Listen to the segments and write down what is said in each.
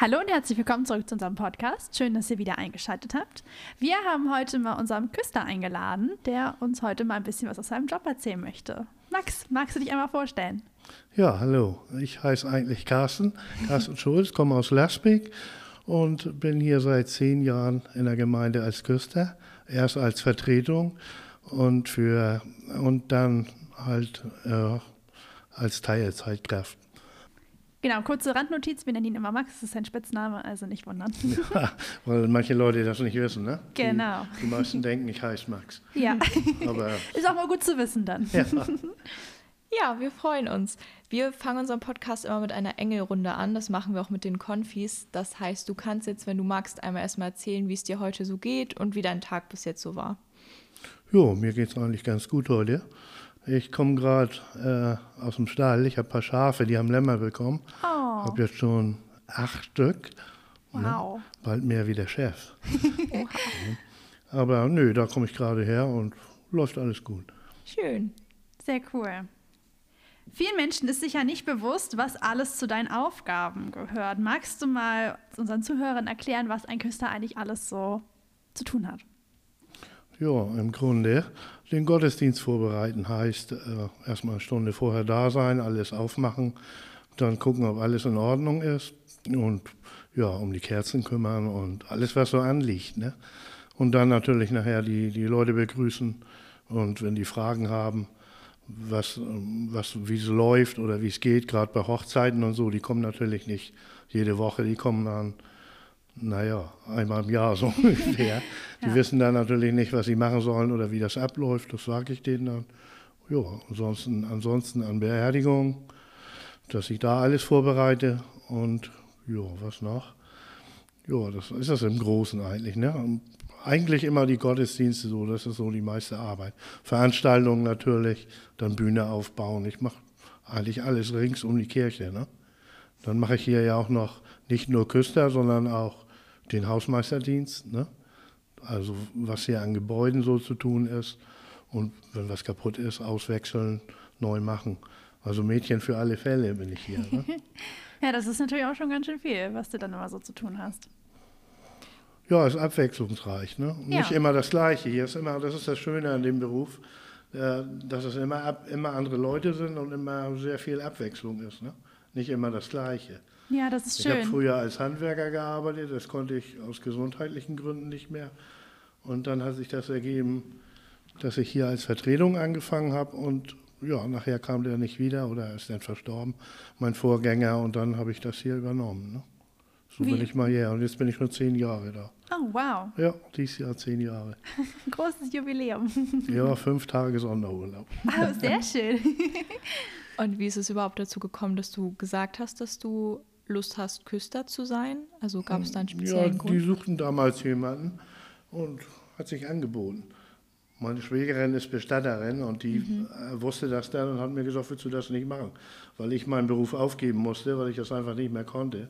Hallo und herzlich willkommen zurück zu unserem Podcast. Schön, dass ihr wieder eingeschaltet habt. Wir haben heute mal unseren Küster eingeladen, der uns heute mal ein bisschen was aus seinem Job erzählen möchte. Max, magst du dich einmal vorstellen? Ja, hallo. Ich heiße eigentlich Carsten, Carsten Schulz, komme aus Lasbeck und bin hier seit zehn Jahren in der Gemeinde als Küster. Erst als Vertretung und, für, und dann halt äh, als Teilzeitkraft. Genau, kurze Randnotiz, wir nennen ihn immer Max, das ist sein Spitzname, also nicht wundern. Ja, weil manche Leute das nicht wissen, ne? Genau. Die, die meisten denken, ich heiße Max. Ja, Aber ist auch mal gut zu wissen dann. ja, Ja, wir freuen uns. Wir fangen unseren Podcast immer mit einer Engelrunde an. Das machen wir auch mit den Konfis. Das heißt, du kannst jetzt, wenn du magst, einmal erstmal erzählen, wie es dir heute so geht und wie dein Tag bis jetzt so war. jo, mir geht es eigentlich ganz gut heute. Ich komme gerade äh, aus dem Stall. Ich habe ein paar Schafe, die haben Lämmer bekommen. Ich Oh, habe jetzt schon acht Stück. wow. Bald mehr wie der Chef. Aber nö, da komme ich gerade her und läuft alles gut. Schön. Sehr cool. Vielen Menschen ist sicher nicht bewusst, was alles zu deinen Aufgaben gehört. Magst du mal unseren Zuhörern erklären, was ein Küster eigentlich alles so zu tun hat? Ja, im Grunde den Gottesdienst vorbereiten heißt äh, erstmal eine Stunde vorher da sein, alles aufmachen, dann gucken, ob alles in Ordnung ist und ja, um die Kerzen kümmern und alles, was so anliegt. Ne? Und dann natürlich nachher die, die Leute begrüßen und wenn die Fragen haben, was, was, wie es läuft oder wie es geht, gerade bei Hochzeiten und so, die kommen natürlich nicht jede Woche, die kommen dann, naja, einmal im Jahr so ungefähr. Die Ja. wissen dann natürlich nicht, was sie machen sollen oder wie das abläuft, das sage ich denen dann. Ja, ansonsten, ansonsten an Beerdigung, dass ich da alles vorbereite und ja, was noch? Ja, das ist das im Großen eigentlich. Ne? Eigentlich immer die Gottesdienste so, das ist so die meiste Arbeit. Veranstaltungen natürlich, dann Bühne aufbauen. Ich mache eigentlich alles rings um die Kirche. Ne? Dann mache ich hier ja auch noch nicht nur Küster, sondern auch den Hausmeisterdienst. Ne? Also was hier an Gebäuden so zu tun ist und wenn was kaputt ist, auswechseln, neu machen. Also Mädchen für alle Fälle bin ich hier. Ne? Ja, das ist natürlich auch schon ganz schön viel, was du dann immer so zu tun hast. Ja, ist abwechslungsreich. Ne? Ja. Nicht immer das Gleiche. Hier ist immer, das ist das Schöne an dem Beruf, äh, dass es immer, immer andere Leute sind und immer sehr viel Abwechslung ist. Ne? Nicht immer das Gleiche. Ja, das ist Ich habe schön. früher als Handwerker gearbeitet, das konnte ich aus gesundheitlichen Gründen nicht mehr. Und dann hat sich das ergeben, dass ich hier als Vertretung angefangen habe und ja, nachher kam der nicht wieder oder ist dann verstorben, mein Vorgänger, und dann habe ich das hier übernommen. Ne? So Wie- bin ich mal her und jetzt bin ich schon zehn Jahre da. Oh, wow. Ja, dieses Jahr zehn Jahre. Großes Jubiläum. Ja, fünf Tage Sonderurlaub. Oh, sehr schön. Und wie ist es überhaupt dazu gekommen, dass du gesagt hast, dass du Lust hast, Küster zu sein? Also gab es da einen Ja, speziellen die Grund? suchten damals jemanden und hat sich angeboten. Meine Schwägerin ist Bestatterin und die äh, wusste das dann und hat mir gesagt, willst du das nicht machen? Weil ich meinen Beruf aufgeben musste, weil ich das einfach nicht mehr konnte.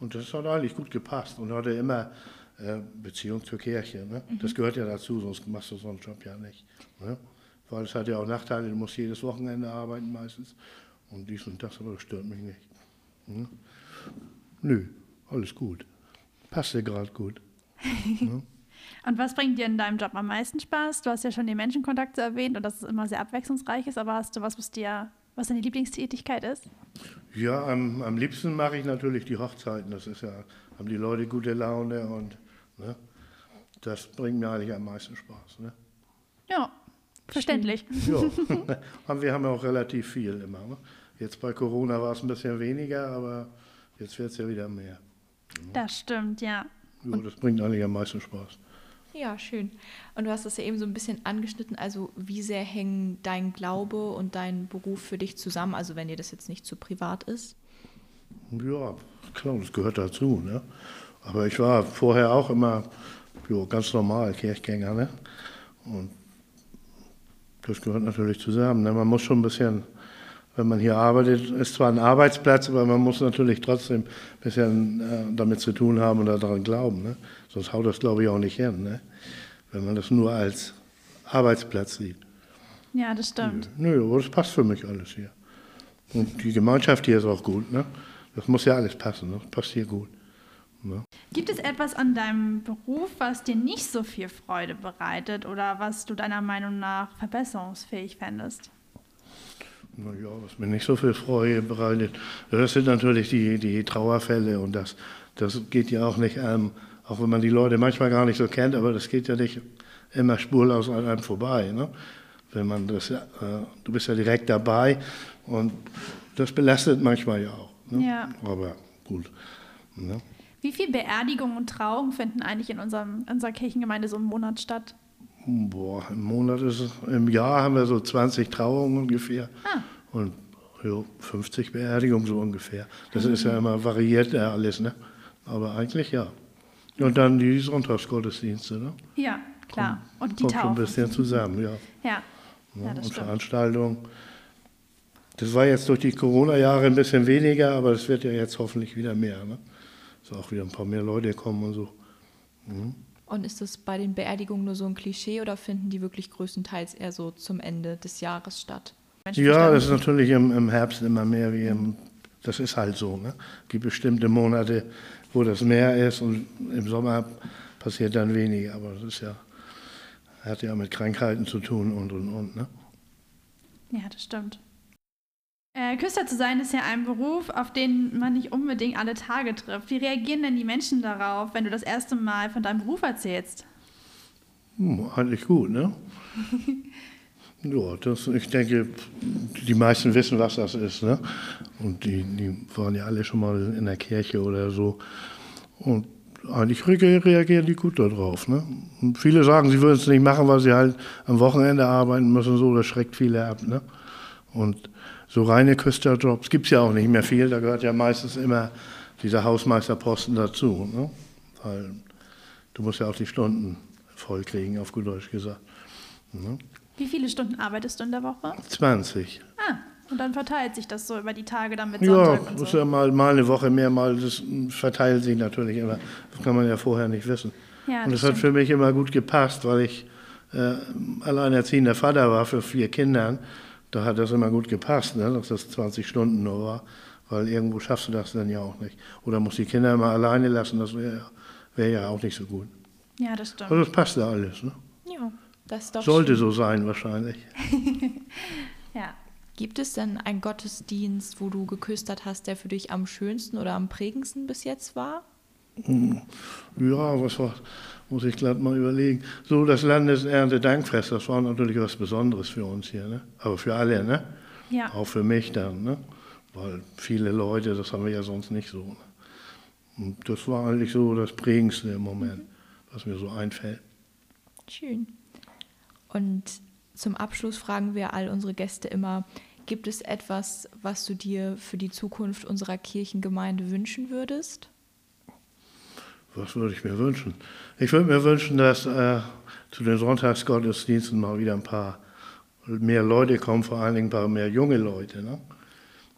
Und das hat eigentlich gut gepasst und hatte immer äh, Beziehung zur Kirche. Ne? Das gehört ja dazu, sonst machst du so einen Job ja nicht. Ne? Weil es hat ja auch Nachteile, du musst jedes Wochenende arbeiten meistens. Und dies und das, aber das stört mich nicht. Hm? Nö, alles gut. Passt dir gerade gut. Und was bringt dir in deinem Job am meisten Spaß? Du hast ja schon die Menschenkontakte erwähnt und dass es immer sehr abwechslungsreich ist, aber hast du was, was dir, was deine Lieblingstätigkeit ist? Ja, am, am liebsten mache ich natürlich die Hochzeiten. Das ist ja, haben die Leute gute Laune und ne, das bringt mir eigentlich am meisten Spaß. Ne? Ja, verständlich. Ja, und wir haben ja auch relativ viel immer. Ne? Jetzt bei Corona war es ein bisschen weniger, aber jetzt wird es ja wieder mehr. Das stimmt, ja. Ja, das bringt eigentlich am meisten Spaß. Ja, schön. Und du hast das ja eben so ein bisschen angeschnitten. Also wie sehr hängen dein Glaube und dein Beruf für dich zusammen? Also wenn dir das jetzt nicht zu privat ist? Ja, klar, das gehört dazu. Ne? Aber ich war vorher auch immer jo, ganz normal Kirchgänger. Ne? Und das gehört natürlich zusammen. Ne? Man muss schon ein bisschen, wenn man hier arbeitet, ist zwar ein Arbeitsplatz, aber man muss natürlich trotzdem ein bisschen äh, damit zu tun haben und daran glauben. Ne? Sonst haut das, glaube ich, auch nicht hin. Ne? Wenn man das nur als Arbeitsplatz sieht. Ja, das stimmt. Nö, aber das passt für mich alles hier. Und die Gemeinschaft hier ist auch gut. Ne? Das muss ja alles passen. Ne? Das passt hier gut. Ne? Gibt es etwas an deinem Beruf, was dir nicht so viel Freude bereitet oder was du deiner Meinung nach verbesserungsfähig fändest? Naja, was mir nicht so viel Freude bereitet, das sind natürlich die, die Trauerfälle und das, das geht ja auch nicht, ähm, auch wenn man die Leute manchmal gar nicht so kennt, aber das geht ja nicht immer spurlos an einem vorbei. Ne? Wenn man das, äh, du bist ja direkt dabei und das belastet manchmal ja auch. Ne? Ja. Aber gut. Ne? Wie viele Beerdigungen und Trauungen finden eigentlich in unserem, unserer Kirchengemeinde so im Monat statt? Boah, im Monat ist es, im Jahr haben wir so 20 Trauungen ungefähr Ah. Und ja, 50 Beerdigungen so ungefähr. Das ist ja immer variiert ja alles, ne? Aber eigentlich ja. Und dann die Sonntagsgottesdienste, ne? Ja, klar. Und die Kommt schon ein bisschen zusammen, ja. Ja, ja das und stimmt. Veranstaltungen. Das war jetzt durch die Corona-Jahre ein bisschen weniger, aber es wird ja jetzt hoffentlich wieder mehr. Ne? Dass auch wieder ein paar mehr Leute kommen und so. Und ist das bei den Beerdigungen nur so ein Klischee oder finden die wirklich größtenteils eher so zum Ende des Jahres statt? Ja, das ist natürlich im, im Herbst immer mehr wie im. Das ist halt so. Ne? Es gibt bestimmte Monate, wo das mehr ist und im Sommer passiert dann weniger. Aber das ist ja. Hat ja mit Krankheiten zu tun und und und. Ne? Ja, das stimmt. Äh, Küster zu sein ist ja ein Beruf, auf den man nicht unbedingt alle Tage trifft. Wie reagieren denn die Menschen darauf, wenn du das erste Mal von deinem Beruf erzählst? Hm, eigentlich gut, ne? ja, das, ich denke, die meisten wissen, was das ist, ne? Und die, die waren ja alle schon mal in der Kirche oder so. Und eigentlich re- reagieren die gut darauf, ne? Viele sagen, sie würden es nicht machen, weil sie halt am Wochenende arbeiten müssen, so, das schreckt viele ab, ne? Und so reine Küsterjobs gibt es ja auch nicht mehr viel, da gehört ja meistens immer dieser Hausmeisterposten dazu, ne? Weil du musst ja auch die Stunden voll kriegen, auf gut Deutsch gesagt. Ne? Wie viele Stunden arbeitest du in der Woche? 20. Ah, und dann verteilt sich das so über die Tage dann mit Ja, Sonntag und muss so. ja mal, mal eine Woche mehr, mal das verteilt sich natürlich immer. Das kann man ja vorher nicht wissen. Ja, Und das das hat stimmt. für mich immer gut gepasst, weil ich äh, alleinerziehender Vater war für vier Kindern. Da hat das immer gut gepasst, ne, dass das 20 Stunden nur war. Weil irgendwo schaffst du das dann ja auch nicht. Oder musst die Kinder immer alleine lassen, das wäre wär ja auch nicht so gut. Ja, das stimmt. Also das passt ja alles. Ne? Ja, das ist Sollte schön. so sein wahrscheinlich. Ja. Gibt es denn einen Gottesdienst, wo du geküstert hast, der für dich am schönsten oder am prägendsten bis jetzt war? Ja, was war, muss ich glatt mal überlegen. So, das Landeserntedankfest, das war natürlich was Besonderes für uns hier, ne? Aber für alle, ne? Ja. Auch für mich dann, ne? Weil viele Leute, das haben wir ja sonst nicht so. Ne? Und das war eigentlich so das Prägendste im Moment, was mir so einfällt. Schön. Und zum Abschluss fragen wir all unsere Gäste immer, gibt es etwas, was du dir für die Zukunft unserer Kirchengemeinde wünschen würdest? Was würde ich mir wünschen? Ich würde mir wünschen, dass äh, zu den Sonntagsgottesdiensten mal wieder ein paar mehr Leute kommen, vor allen Dingen ein paar mehr junge Leute. Ne?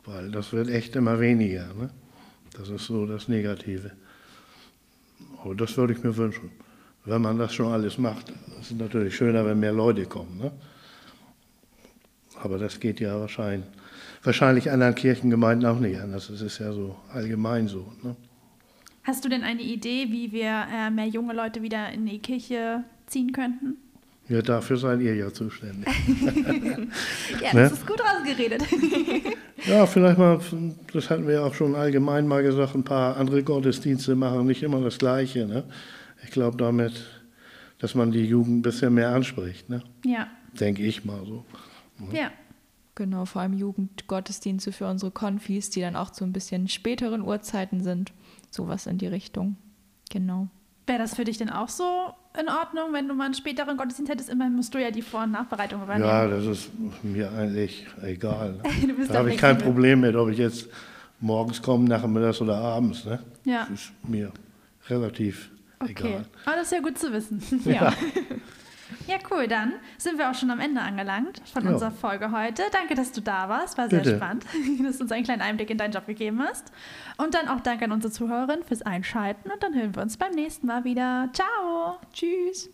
Weil das wird echt immer weniger. Ne? Das ist so das Negative. Aber das würde ich mir wünschen. Wenn man das schon alles macht, es ist natürlich schöner, wenn mehr Leute kommen. Ne? Aber das geht ja wahrscheinlich, wahrscheinlich anderen Kirchengemeinden auch nicht anders. Das ist ja so allgemein so. Ne? Hast du denn eine Idee, wie wir äh, mehr junge Leute wieder in die Kirche ziehen könnten? Ja, dafür seid ihr ja zuständig. Ja, Ne? das ist gut rausgeredet. Ja, vielleicht mal, das hatten wir ja auch schon allgemein mal gesagt, ein paar andere Gottesdienste machen, nicht immer das Gleiche. Ne? Ich glaube damit, dass man die Jugend ein bisschen mehr anspricht, ne? ja, denke ich mal so. ja. Genau, vor allem Jugendgottesdienste für unsere Konfis, die dann auch zu ein bisschen späteren Uhrzeiten sind. Sowas in die Richtung. Genau. Wäre das für dich denn auch so in Ordnung, wenn du mal einen späteren Gottesdienst hättest? Immerhin musst du ja die Vor- und Nachbereitung übernehmen. Ja, das ist mir eigentlich egal. Ne? Du bist Da habe ich kein flexibel. Problem mit, ob ich jetzt morgens komme, nachmittags oder abends. Ne? Ja. Das ist mir relativ Okay, egal. aber das ist ja gut zu wissen. Ja. ja, cool. Dann sind wir auch schon am Ende angelangt von Ja. unserer Folge heute. Danke, dass du da warst. War sehr Bitte. spannend, dass du uns einen kleinen Einblick in deinen Job gegeben hast. Und dann auch danke an unsere Zuhörerin fürs Einschalten. Und dann hören wir uns beim nächsten Mal wieder. Ciao. Tschüss.